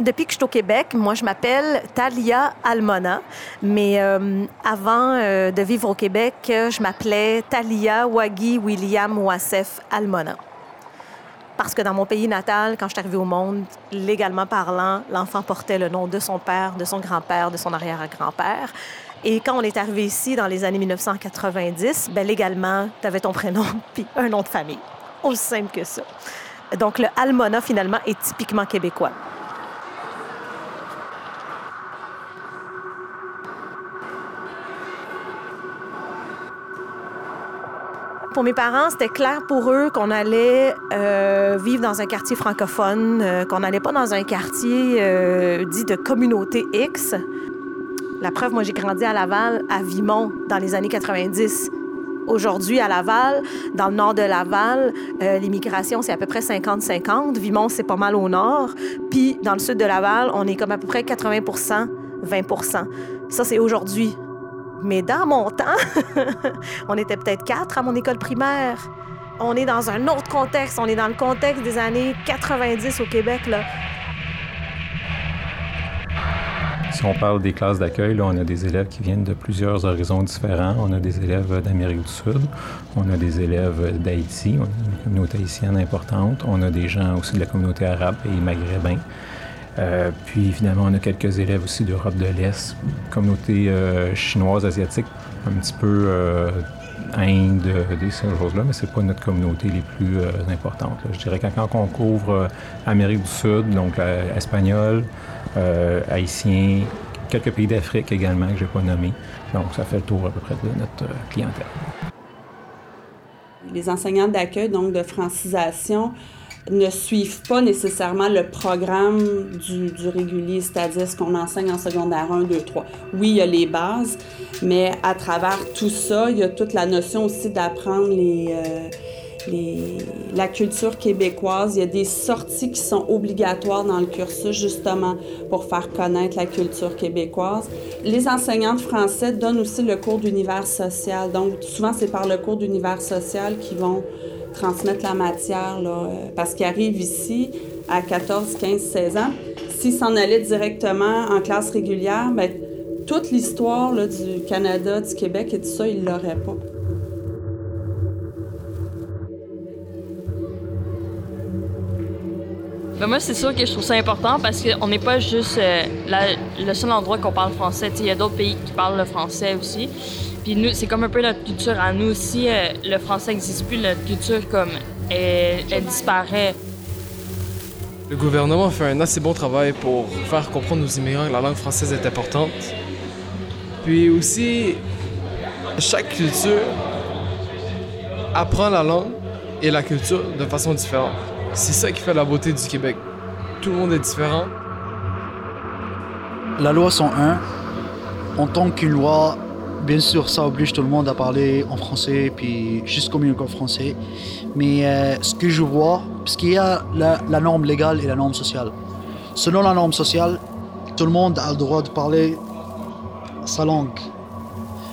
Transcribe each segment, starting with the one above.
Depuis que je suis au Québec, moi, je m'appelle Talia Almona. Mais euh, avant euh, de vivre au Québec, je m'appelais Talia Wagi William Wassef Almona. Parce que dans mon pays natal, quand je suis arrivée au monde, légalement parlant, l'enfant portait le nom de son père, de son grand-père, de son arrière-grand-père. Et quand on est arrivé ici dans les années 1990, ben légalement, tu avais ton prénom puis un nom de famille. Aussi simple que ça. Donc le Almona, finalement, est typiquement québécois. Pour mes parents, c'était clair pour eux qu'on allait euh, vivre dans un quartier francophone, euh, qu'on n'allait pas dans un quartier euh, dit de communauté X. La preuve, moi, j'ai grandi à Laval, à Vimont, dans les années 90. Aujourd'hui, à Laval, dans le nord de Laval, l'immigration, c'est à peu près 50-50. Vimont, c'est pas mal au nord. Puis, dans le sud de Laval, on est comme à peu près 80 20 Ça, c'est aujourd'hui. Mais dans mon temps, on était peut-être quatre à mon école primaire. On est dans un autre contexte. On est dans le contexte des années 90 au Québec. Si on parle des classes d'accueil, on a des élèves qui viennent de plusieurs horizons différents. On a des élèves d'Amérique du Sud, on a des élèves d'Haïti, on a une communauté haïtienne importante, on a des gens aussi de la communauté arabe et maghrébin. Euh, puis évidemment, on a quelques élèves aussi d'Europe de l'Est, communauté euh, chinoise, asiatique, un petit peu euh, Inde, des ces choses-là, mais c'est pas notre communauté les plus importantes. Je dirais que quand on couvre Amérique du Sud, donc espagnol, haïtien, quelques pays d'Afrique également que je n'ai pas nommés. Donc ça fait le tour à peu près de notre clientèle. Les enseignants d'accueil, donc de francisation, ne suivent pas nécessairement le programme du, du régulier, c'est-à-dire ce qu'on enseigne en secondaire 1, 2, 3. Oui, il y a les bases, mais à travers tout ça, il y a toute la notion aussi d'apprendre les, euh, la culture québécoise. Il y a des sorties qui sont obligatoires dans le cursus, justement, pour faire connaître la culture québécoise. Les enseignants de français donnent aussi le cours d'univers social. Donc, souvent, c'est par le cours d'univers social qu'ils vont transmettre la matière, là, euh, parce qu'ils arrivent ici à 14, 15, 16 ans. S'ils s'en allaient directement en classe régulière, bien, toute l'histoire du Canada, du Québec et tout ça, ils ne l'auraient pas. Ben moi, c'est sûr que je trouve ça important parce qu'on n'est pas juste euh, le seul endroit qu'on parle français. Il y a d'autres pays qui parlent le français aussi. Puis nous, c'est comme un peu notre culture à nous aussi. Euh, le français n'existe plus, notre culture comme elle, disparaît. Le gouvernement fait un assez bon travail pour faire comprendre aux immigrants que la langue française est importante. Puis aussi, chaque culture apprend la langue et la culture de façon différente. C'est ça qui fait la beauté du Québec. Tout le monde est différent. La loi 101, en tant qu'une loi Bien sûr, ça oblige tout le monde à parler en français, puis juste communiquer en français. Mais euh, ce que je vois, parce qu'il y a la, norme légale et la norme sociale. Selon la norme sociale, tout le monde a le droit de parler sa langue.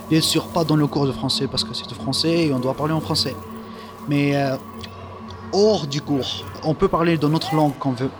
Bien sûr, pas dans le cours de français, parce que c'est du français et on doit parler en français. Mais euh, hors du cours. On peut parler dans notre langue qu'on veut.